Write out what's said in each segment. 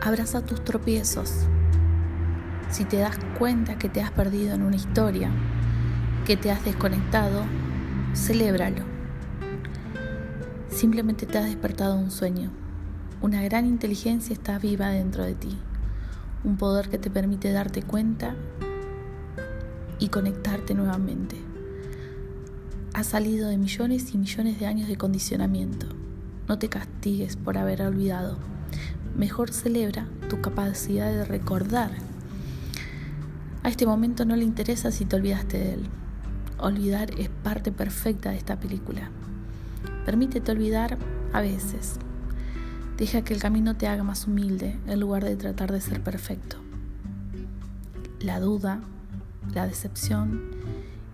Abraza tus tropiezos. Si te das cuenta que te has perdido en una historia, que te has desconectado, celébralo. Simplemente te has despertado un sueño. Una gran inteligencia está viva dentro de ti. Un poder que te permite darte cuenta y conectarte nuevamente. Has salido de millones y millones de años de condicionamiento. No te castigues por haber olvidado. Mejor celebra tu capacidad de recordar. A este momento no le interesa si te olvidaste de él. Olvidar es parte perfecta de esta película. Permítete olvidar a veces. Deja que el camino te haga más humilde en lugar de tratar de ser perfecto. La duda, la decepción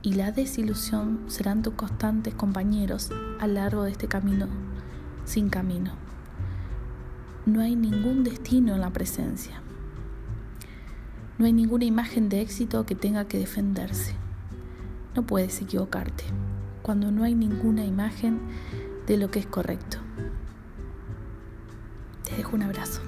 y la desilusión serán tus constantes compañeros a lo largo de este camino sin camino. No hay ningún destino en la presencia. No hay ninguna imagen de éxito que tenga que defenderse. No puedes equivocarte cuando no hay ninguna imagen de lo que es correcto. Te dejo un abrazo.